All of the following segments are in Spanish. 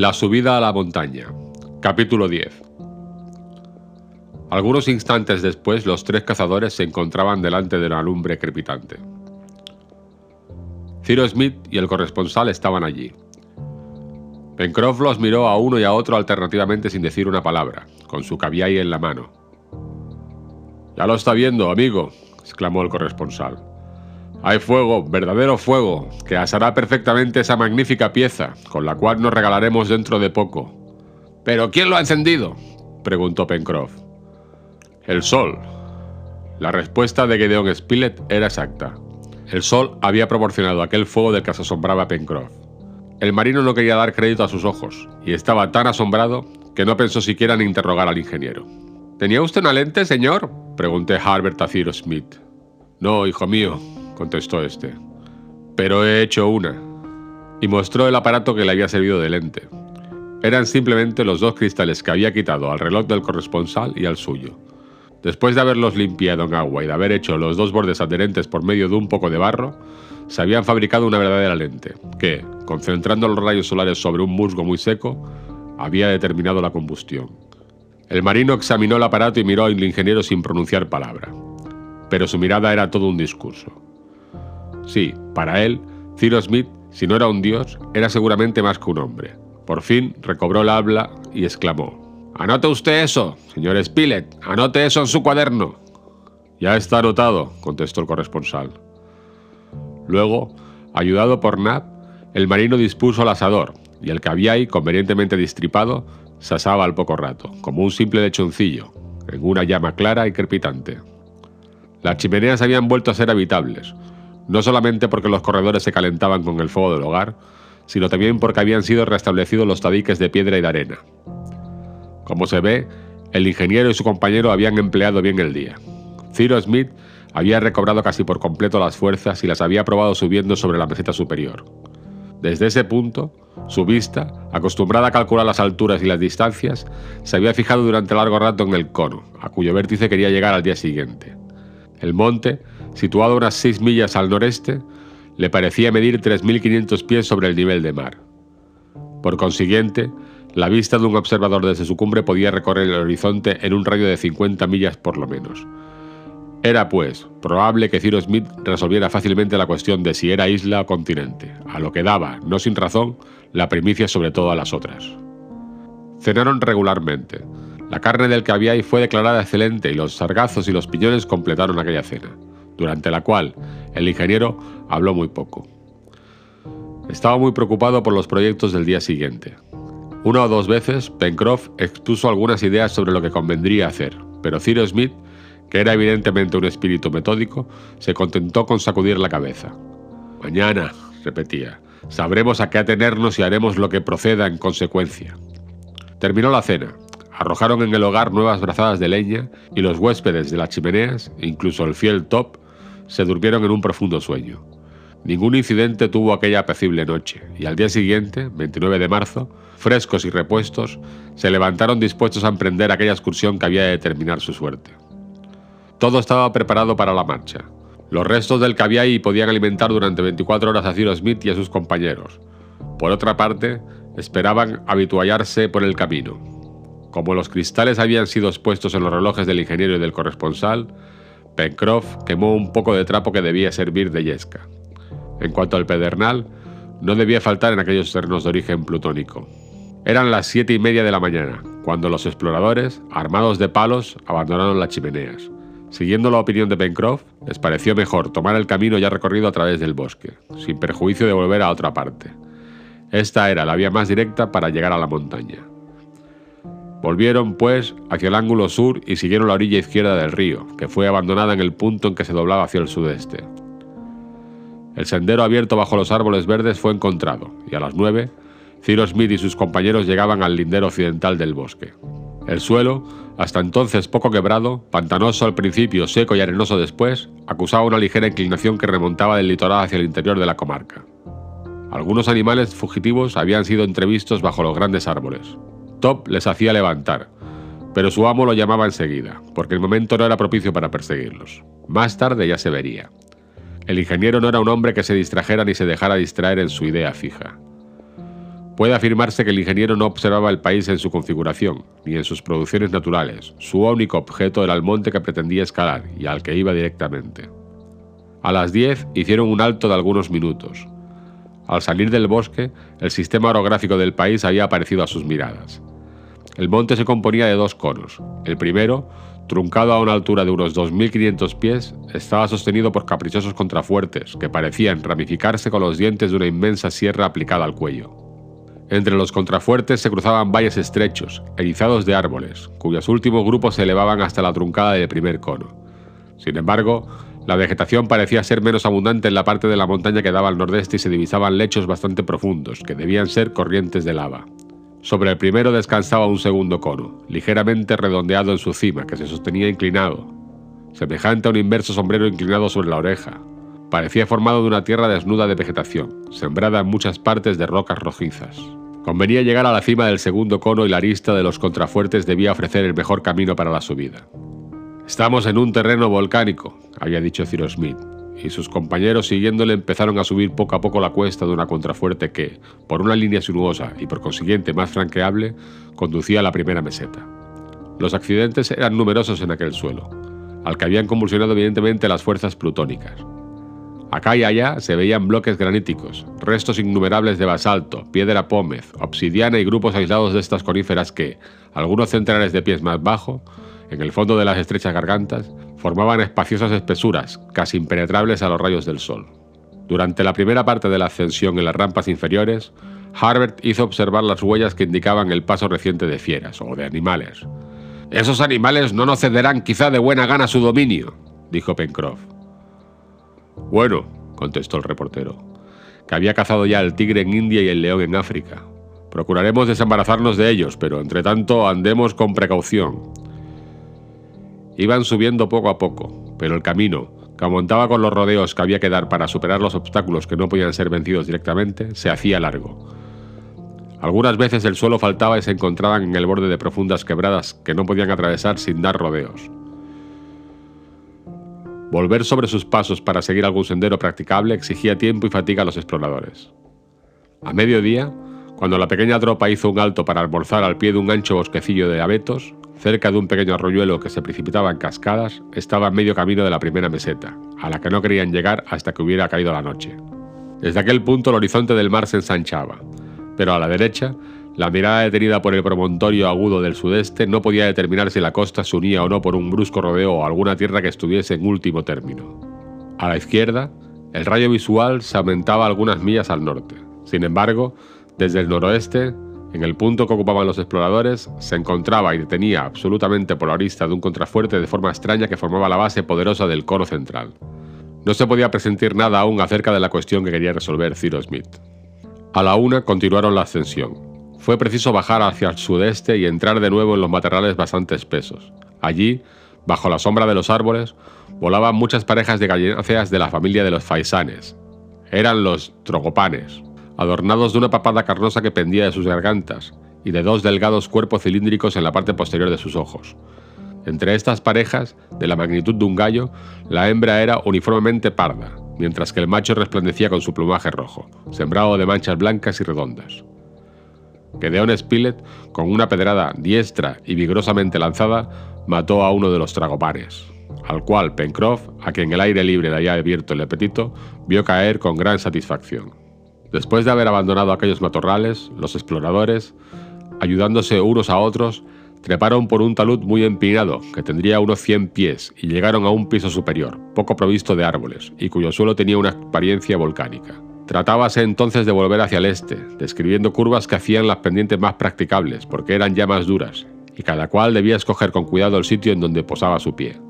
La subida a la montaña. Capítulo 10. Algunos instantes después, los tres cazadores se encontraban delante de una lumbre crepitante. Ciro Smith y el corresponsal estaban allí. Pencroff los miró a uno y a otro alternativamente sin decir una palabra, con su caviay en la mano. Ya lo está viendo, amigo, exclamó el corresponsal. Hay fuego, verdadero fuego, que asará perfectamente esa magnífica pieza, con la cual nos regalaremos dentro de poco. ¿Pero quién lo ha encendido? preguntó Pencroff. El sol. La respuesta de Gedeon Spilett era exacta. El sol había proporcionado aquel fuego del que se asombraba Pencroff. El marino no quería dar crédito a sus ojos, y estaba tan asombrado que no pensó siquiera en interrogar al ingeniero. ¿Tenía usted una lente, señor? pregunté Harbert a Ciro Smith. No, hijo mío, contestó este. Pero he hecho una. Y mostró el aparato que le había servido de lente. Eran simplemente los dos cristales que había quitado al reloj del corresponsal y al suyo. Después de haberlos limpiado en agua y de haber hecho los dos bordes adherentes por medio de un poco de barro, se habían fabricado una verdadera lente, que, concentrando los rayos solares sobre un musgo muy seco, había determinado la combustión. El marino examinó el aparato y miró al ingeniero sin pronunciar palabra. Pero su mirada era todo un discurso. Sí, para él, Ciro Smith, si no era un dios, era seguramente más que un hombre. Por fin recobró el habla y exclamó: Anote usted eso, señor Spilett, anote eso en su cuaderno. Ya está anotado, contestó el corresponsal. Luego, ayudado por Nab, el marino dispuso el asador, y el caviay, convenientemente distripado, se asaba al poco rato, como un simple lechoncillo, en una llama clara y crepitante. Las chimeneas habían vuelto a ser habitables, no solamente porque los corredores se calentaban con el fuego del hogar, sino también porque habían sido restablecidos los tabiques de piedra y de arena. Como se ve, el ingeniero y su compañero habían empleado bien el día. Ciro Smith había recobrado casi por completo las fuerzas y las había probado subiendo sobre la meseta superior. Desde ese punto, su vista, acostumbrada a calcular las alturas y las distancias, se había fijado durante largo rato en el cono, a cuyo vértice quería llegar al día siguiente. El monte, situado unas seis millas al noreste, le parecía medir 3.500 pies sobre el nivel de mar. Por consiguiente, la vista de un observador desde su cumbre podía recorrer el horizonte en un radio de 50 millas por lo menos. Era, pues, probable que Ciro Smith resolviera fácilmente la cuestión de si era isla o continente, a lo que daba, no sin razón, la primicia sobre todas las otras. Cenaron regularmente. La carne del caviar fue declarada excelente y los sargazos y los piñones completaron aquella cena, durante la cual el ingeniero habló muy poco. Estaba muy preocupado por los proyectos del día siguiente. Una o dos veces, Pencroff expuso algunas ideas sobre lo que convendría hacer, pero Ciro Smith, que era evidentemente un espíritu metódico, se contentó con sacudir la cabeza. Mañana, repetía, sabremos a qué atenernos y haremos lo que proceda en consecuencia. Terminó la cena. Arrojaron en el hogar nuevas brazadas de leña y los huéspedes de las chimeneas, incluso el fiel Top, se durmieron en un profundo sueño. Ningún incidente tuvo aquella apacible noche, y al día siguiente, 29 de marzo, frescos y repuestos, se levantaron dispuestos a emprender aquella excursión que había de determinar su suerte. Todo estaba preparado para la marcha. Los restos del caviay podían alimentar durante 24 horas a Ciro Smith y a sus compañeros. Por otra parte, esperaban habituallarse por el camino. Como los cristales habían sido expuestos en los relojes del ingeniero y del corresponsal, Pencroff quemó un poco de trapo que debía servir de yesca. En cuanto al pedernal, no debía faltar en aquellos terrenos de origen plutónico. Eran las siete y media de la mañana, cuando los exploradores, armados de palos, abandonaron las chimeneas. Siguiendo la opinión de Pencroff, les pareció mejor tomar el camino ya recorrido a través del bosque, sin perjuicio de volver a otra parte. Esta era la vía más directa para llegar a la montaña. Volvieron, pues, hacia el ángulo sur y siguieron la orilla izquierda del río, que fue abandonada en el punto en que se doblaba hacia el sudeste. El sendero abierto bajo los árboles verdes fue encontrado, y a las nueve, Ciro Smith y sus compañeros llegaban al lindero occidental del bosque. El suelo, hasta entonces poco quebrado, pantanoso al principio, seco y arenoso después, acusaba una ligera inclinación que remontaba del litoral hacia el interior de la comarca. Algunos animales fugitivos habían sido entrevistos bajo los grandes árboles. Top les hacía levantar, pero su amo lo llamaba enseguida, porque el momento no era propicio para perseguirlos. Más tarde ya se vería. El ingeniero no era un hombre que se distrajera ni se dejara distraer en su idea fija. Puede afirmarse que el ingeniero no observaba el país en su configuración, ni en sus producciones naturales. Su único objeto era el monte que pretendía escalar y al que iba directamente. A las 10 hicieron un alto de algunos minutos. Al salir del bosque, el sistema orográfico del país había aparecido a sus miradas. El monte se componía de dos conos. El primero, truncado a una altura de unos 2.500 pies, estaba sostenido por caprichosos contrafuertes que parecían ramificarse con los dientes de una inmensa sierra aplicada al cuello. Entre los contrafuertes se cruzaban valles estrechos, erizados de árboles, cuyos últimos grupos se elevaban hasta la truncada del primer cono. Sin embargo, la vegetación parecía ser menos abundante en la parte de la montaña que daba al nordeste y se divisaban lechos bastante profundos, que debían ser corrientes de lava. Sobre el primero descansaba un segundo cono, ligeramente redondeado en su cima, que se sostenía inclinado, semejante a un inverso sombrero inclinado sobre la oreja. Parecía formado de una tierra desnuda de vegetación, sembrada en muchas partes de rocas rojizas. Convenía llegar a la cima del segundo cono y la arista de los contrafuertes debía ofrecer el mejor camino para la subida. Estamos en un terreno volcánico, había dicho Cyrus Smith, y sus compañeros siguiéndole empezaron a subir poco a poco la cuesta de una contrafuerte que, por una línea sinuosa y por consiguiente más franqueable, conducía a la primera meseta. Los accidentes eran numerosos en aquel suelo, al que habían convulsionado evidentemente las fuerzas plutónicas. Acá y allá se veían bloques graníticos, restos innumerables de basalto, piedra pómez, obsidiana y grupos aislados de estas coníferas que, algunos centenares de pies más bajo, en el fondo de las estrechas gargantas, formaban espaciosas espesuras, casi impenetrables a los rayos del sol. Durante la primera parte de la ascensión en las rampas inferiores, Harbert hizo observar las huellas que indicaban el paso reciente de fieras o de animales. Esos animales no nos cederán quizá de buena gana su dominio, dijo Pencroff. Bueno, contestó el reportero, que había cazado ya el tigre en India y el león en África. Procuraremos desembarazarnos de ellos, pero entre tanto andemos con precaución. Iban subiendo poco a poco, pero el camino, que amontaba con los rodeos que había que dar para superar los obstáculos que no podían ser vencidos directamente, se hacía largo. Algunas veces el suelo faltaba y se encontraban en el borde de profundas quebradas que no podían atravesar sin dar rodeos. Volver sobre sus pasos para seguir algún sendero practicable exigía tiempo y fatiga a los exploradores. A mediodía, cuando la pequeña tropa hizo un alto para almorzar al pie de un ancho bosquecillo de abetos, cerca de un pequeño arroyuelo que se precipitaba en cascadas, estaba medio camino de la primera meseta, a la que no querían llegar hasta que hubiera caído la noche. Desde aquel punto el horizonte del mar se ensanchaba, pero a la derecha la mirada detenida por el promontorio agudo del sudeste no podía determinar si la costa se unía o no por un brusco rodeo o alguna tierra que estuviese en último término. A la izquierda, el rayo visual se aumentaba algunas millas al norte. Sin embargo, desde el noroeste, en el punto que ocupaban los exploradores, se encontraba y detenía absolutamente por la arista de un contrafuerte de forma extraña que formaba la base poderosa del coro central. No se podía presentir nada aún acerca de la cuestión que quería resolver Cyrus Smith. A la una continuaron la ascensión. Fue preciso bajar hacia el sudeste y entrar de nuevo en los matorrales bastante espesos. Allí, bajo la sombra de los árboles, volaban muchas parejas de gallináceas de la familia de los faisanes. Eran los trogopanes, adornados de una papada carnosa que pendía de sus gargantas y de dos delgados cuerpos cilíndricos en la parte posterior de sus ojos. Entre estas parejas, de la magnitud de un gallo, la hembra era uniformemente parda, mientras que el macho resplandecía con su plumaje rojo, sembrado de manchas blancas y redondas. Gedeon Spilett, con una pedrada diestra y vigorosamente lanzada, mató a uno de los tragopanes, al cual Pencroff, a quien el aire libre le había abierto el apetito, vio caer con gran satisfacción. Después de haber abandonado aquellos matorrales, los exploradores, ayudándose unos a otros, treparon por un talud muy empinado, que tendría unos 100 pies, y llegaron a un piso superior, poco provisto de árboles, y cuyo suelo tenía una apariencia volcánica. Tratábase entonces de volver hacia el este, describiendo curvas que hacían las pendientes más practicables, porque eran ya más duras, y cada cual debía escoger con cuidado el sitio en donde posaba su pie.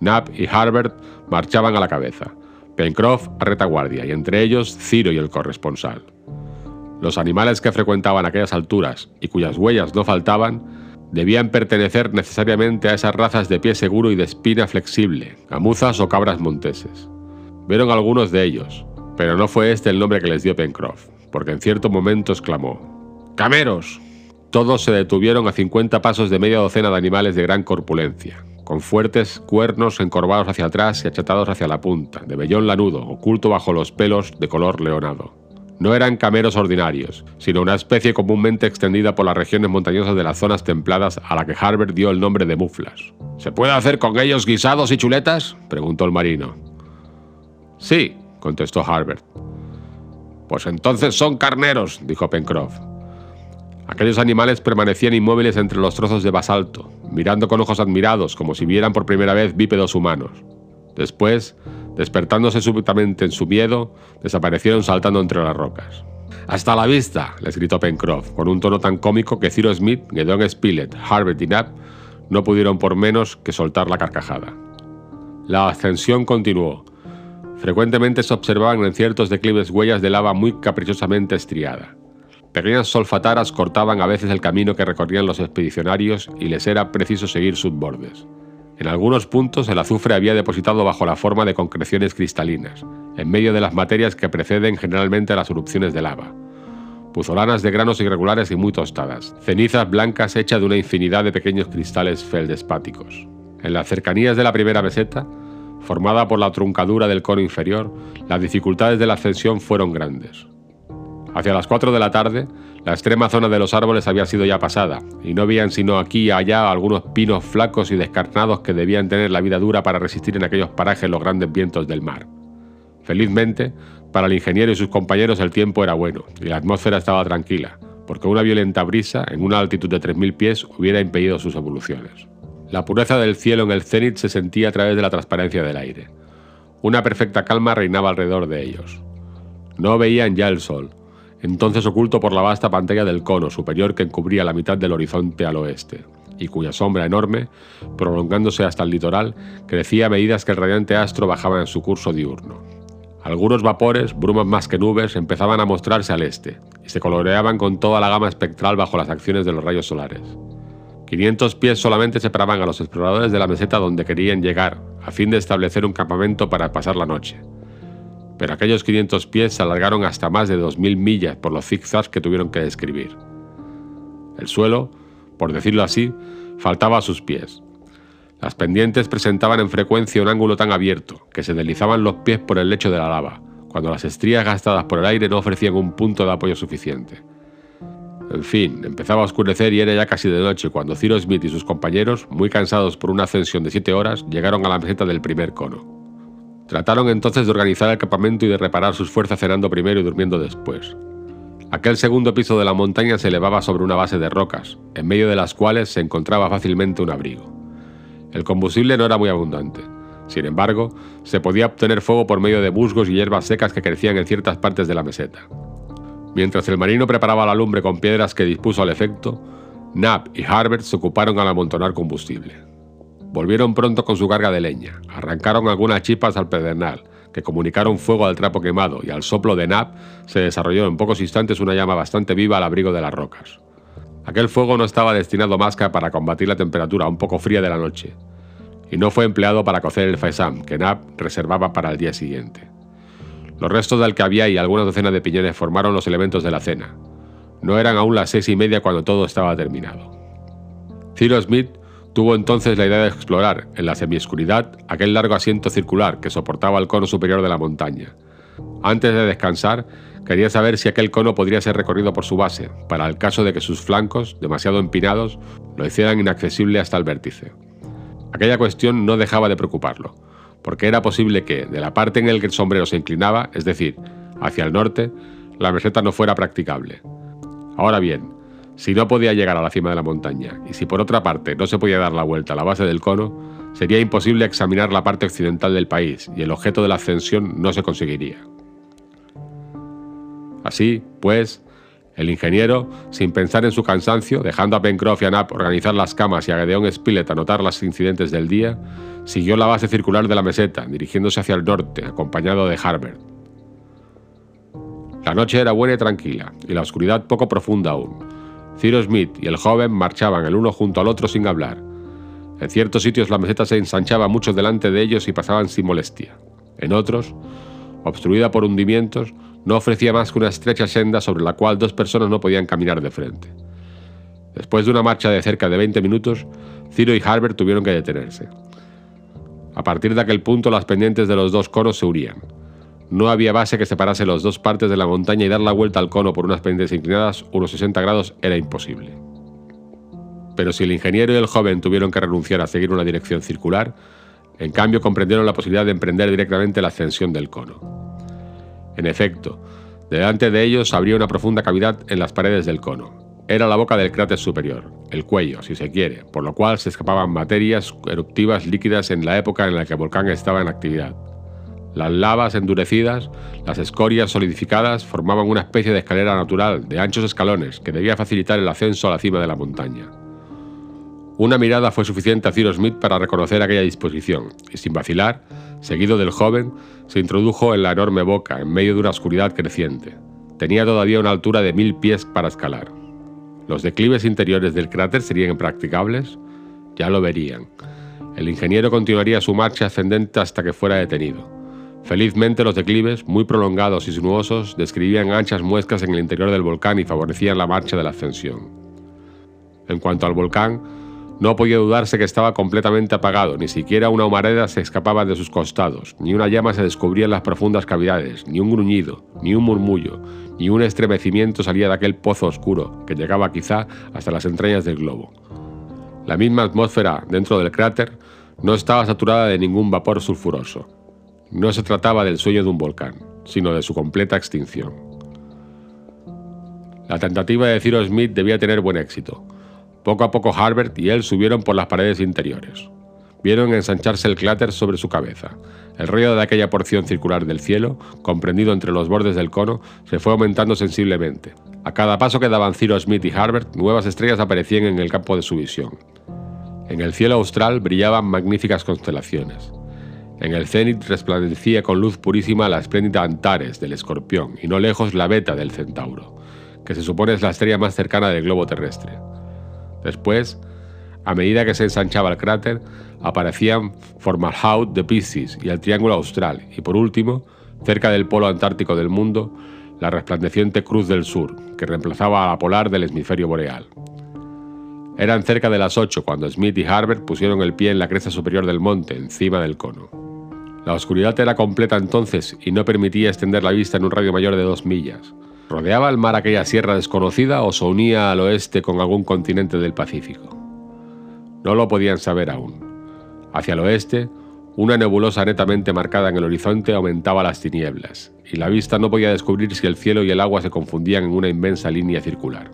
Knapp y Harbert marchaban a la cabeza, Pencroff a retaguardia, y entre ellos Ciro y el corresponsal. Los animales que frecuentaban aquellas alturas y cuyas huellas no faltaban, debían pertenecer necesariamente a esas razas de pie seguro y de espina flexible, gamuzas o cabras monteses. Vieron algunos de ellos, pero no fue este el nombre que les dio Pencroff, porque en cierto momento exclamó: ¡Cameros! Todos se detuvieron a 50 pasos de media docena de animales de gran corpulencia, con fuertes cuernos encorvados hacia atrás y achatados hacia la punta, de vellón lanudo, oculto bajo los pelos de color leonado. No eran cameros ordinarios, sino una especie comúnmente extendida por las regiones montañosas de las zonas templadas a la que Harbert dio el nombre de muflas. ¿Se puede hacer con ellos guisados y chuletas? preguntó el marino. Sí, contestó Harbert. Pues entonces son carneros, dijo Pencroff. Aquellos animales permanecían inmóviles entre los trozos de basalto, mirando con ojos admirados como si vieran por primera vez bípedos humanos. Después, despertándose súbitamente en su miedo, desaparecieron saltando entre las rocas. ¡Hasta la vista! les gritó Pencroff, con un tono tan cómico que Ciro Smith, Gedon Spilett, Harbert y Knapp no pudieron por menos que soltar la carcajada. La ascensión continuó. Frecuentemente se observaban en ciertos declives huellas de lava muy caprichosamente estriada. Pequeñas solfataras cortaban a veces el camino que recorrían los expedicionarios y les era preciso seguir sus bordes. En algunos puntos el azufre había depositado bajo la forma de concreciones cristalinas, en medio de las materias que preceden generalmente a las erupciones de lava. Puzolanas de granos irregulares y muy tostadas, cenizas blancas hechas de una infinidad de pequeños cristales feldespáticos. En las cercanías de la primera meseta, formada por la truncadura del cono inferior, las dificultades de la ascensión fueron grandes. Hacia las 4 de la tarde, la extrema zona de los árboles había sido ya pasada, y no habían sino aquí y allá algunos pinos flacos y descarnados que debían tener la vida dura para resistir en aquellos parajes los grandes vientos del mar. Felizmente, para el ingeniero y sus compañeros el tiempo era bueno, y la atmósfera estaba tranquila, porque una violenta brisa, en una altitud de 3.000 pies, hubiera impedido sus evoluciones. La pureza del cielo en el cenit se sentía a través de la transparencia del aire. Una perfecta calma reinaba alrededor de ellos. No veían ya el sol, entonces oculto por la vasta pantalla del cono superior que encubría la mitad del horizonte al oeste, y cuya sombra enorme, prolongándose hasta el litoral, crecía a medida que el radiante astro bajaba en su curso diurno. Algunos vapores, brumas más que nubes, empezaban a mostrarse al este, y se coloreaban con toda la gama espectral bajo las acciones de los rayos solares. 500 pies solamente separaban a los exploradores de la meseta donde querían llegar, a fin de establecer un campamento para pasar la noche pero aquellos 500 pies se alargaron hasta más de 2.000 millas por los zigzags que tuvieron que describir. El suelo, por decirlo así, faltaba a sus pies. Las pendientes presentaban en frecuencia un ángulo tan abierto que se deslizaban los pies por el lecho de la lava, cuando las estrías gastadas por el aire no ofrecían un punto de apoyo suficiente. En fin, empezaba a oscurecer y era ya casi de noche cuando Ciro Smith y sus compañeros, muy cansados por una ascensión de siete horas, llegaron a la meseta del primer cono. Trataron entonces de organizar el campamento y de reparar sus fuerzas cenando primero y durmiendo después. Aquel segundo piso de la montaña se elevaba sobre una base de rocas, en medio de las cuales se encontraba fácilmente un abrigo. El combustible no era muy abundante. Sin embargo, se podía obtener fuego por medio de musgos y hierbas secas que crecían en ciertas partes de la meseta. Mientras el marino preparaba la lumbre con piedras que dispuso al efecto, Knapp y Harbert se ocuparon al amontonar combustible. Volvieron pronto con su carga de leña, arrancaron algunas chispas al pedernal, que comunicaron fuego al trapo quemado y al soplo de Nap se desarrolló en pocos instantes una llama bastante viva al abrigo de las rocas. Aquel fuego no estaba destinado más que para combatir la temperatura un poco fría de la noche, y no fue empleado para cocer el faisán que Nap reservaba para el día siguiente. Los restos del había y algunas docenas de piñones formaron los elementos de la cena. No eran aún las seis y media cuando todo estaba terminado. Ciro Smith Tuvo entonces la idea de explorar, en la semioscuridad, aquel largo asiento circular que soportaba el cono superior de la montaña. Antes de descansar, quería saber si aquel cono podría ser recorrido por su base, para el caso de que sus flancos, demasiado empinados, lo hicieran inaccesible hasta el vértice. Aquella cuestión no dejaba de preocuparlo, porque era posible que, de la parte en la que el sombrero se inclinaba, es decir, hacia el norte, la meseta no fuera practicable. Ahora bien, si no podía llegar a la cima de la montaña y si por otra parte no se podía dar la vuelta a la base del cono, sería imposible examinar la parte occidental del país y el objeto de la ascensión no se conseguiría. Así, pues, el ingeniero, sin pensar en su cansancio, dejando a Pencroff y a Knapp organizar las camas y a Gedeon Spilett anotar los incidentes del día, siguió la base circular de la meseta, dirigiéndose hacia el norte, acompañado de Harbert. La noche era buena y tranquila, y la oscuridad poco profunda aún, Ciro Smith y el joven marchaban el uno junto al otro sin hablar. En ciertos sitios la meseta se ensanchaba mucho delante de ellos y pasaban sin molestia. En otros, obstruida por hundimientos, no ofrecía más que una estrecha senda sobre la cual dos personas no podían caminar de frente. Después de una marcha de cerca de 20 minutos, Ciro y Harbert tuvieron que detenerse. A partir de aquel punto las pendientes de los dos conos se unían. No había base que separase las dos partes de la montaña y dar la vuelta al cono por unas pendientes inclinadas unos 60 grados era imposible. Pero si el ingeniero y el joven tuvieron que renunciar a seguir una dirección circular, en cambio comprendieron la posibilidad de emprender directamente la ascensión del cono. En efecto, delante de ellos abría una profunda cavidad en las paredes del cono. Era la boca del cráter superior, el cuello, si se quiere, por lo cual se escapaban materias eruptivas líquidas en la época en la que el volcán estaba en actividad. Las lavas endurecidas, las escorias solidificadas formaban una especie de escalera natural de anchos escalones que debía facilitar el ascenso a la cima de la montaña. Una mirada fue suficiente a Cyrus Smith para reconocer aquella disposición, y sin vacilar, seguido del joven, se introdujo en la enorme boca en medio de una oscuridad creciente. Tenía todavía una altura de mil pies para escalar. ¿Los declives interiores del cráter serían impracticables? Ya lo verían. El ingeniero continuaría su marcha ascendente hasta que fuera detenido. Felizmente los declives, muy prolongados y sinuosos, describían anchas muescas en el interior del volcán y favorecían la marcha de la ascensión. En cuanto al volcán, no podía dudarse que estaba completamente apagado, ni siquiera una humareda se escapaba de sus costados, ni una llama se descubría en las profundas cavidades, ni un gruñido, ni un murmullo, ni un estremecimiento salía de aquel pozo oscuro que llegaba quizá hasta las entrañas del globo. La misma atmósfera dentro del cráter no estaba saturada de ningún vapor sulfuroso. No se trataba del sueño de un volcán, sino de su completa extinción. La tentativa de Cyrus Smith debía tener buen éxito. Poco a poco Harbert y él subieron por las paredes interiores. Vieron ensancharse el cráter sobre su cabeza. El ruido de aquella porción circular del cielo, comprendido entre los bordes del cono, se fue aumentando sensiblemente. A cada paso que daban Cyrus Smith y Harbert, nuevas estrellas aparecían en el campo de su visión. En el cielo austral brillaban magníficas constelaciones. En el cenit resplandecía con luz purísima la espléndida Antares del Escorpión y no lejos la Beta del Centauro, que se supone es la estrella más cercana del globo terrestre. Después, a medida que se ensanchaba el cráter, aparecían Formalhaut de Piscis y el Triángulo Austral, y por último, cerca del polo antártico del mundo, la resplandeciente Cruz del Sur, que reemplazaba a la polar del hemisferio boreal. Eran cerca de las 8 cuando Smith y Harbert pusieron el pie en la cresta superior del monte, encima del cono. La oscuridad era completa entonces y no permitía extender la vista en un radio mayor de dos millas. ¿Rodeaba el mar aquella sierra desconocida o se unía al oeste con algún continente del Pacífico? No lo podían saber aún. Hacia el oeste, una nebulosa netamente marcada en el horizonte aumentaba las tinieblas, y la vista no podía descubrir si el cielo y el agua se confundían en una inmensa línea circular.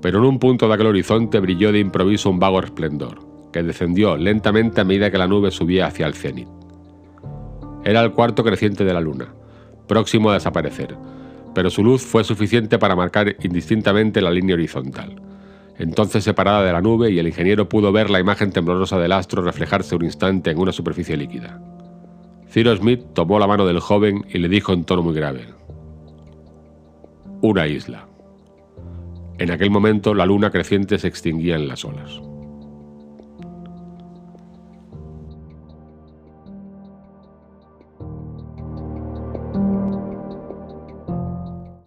Pero en un punto de aquel horizonte brilló de improviso un vago esplendor, que descendió lentamente a medida que la nube subía hacia el cenit. Era el cuarto creciente de la luna, próximo a desaparecer, pero su luz fue suficiente para marcar indistintamente la línea horizontal. Entonces separada de la nube y el ingeniero pudo ver la imagen temblorosa del astro reflejarse un instante en una superficie líquida. Cyrus Smith tomó la mano del joven y le dijo en tono muy grave, Una isla. En aquel momento la luna creciente se extinguía en las olas.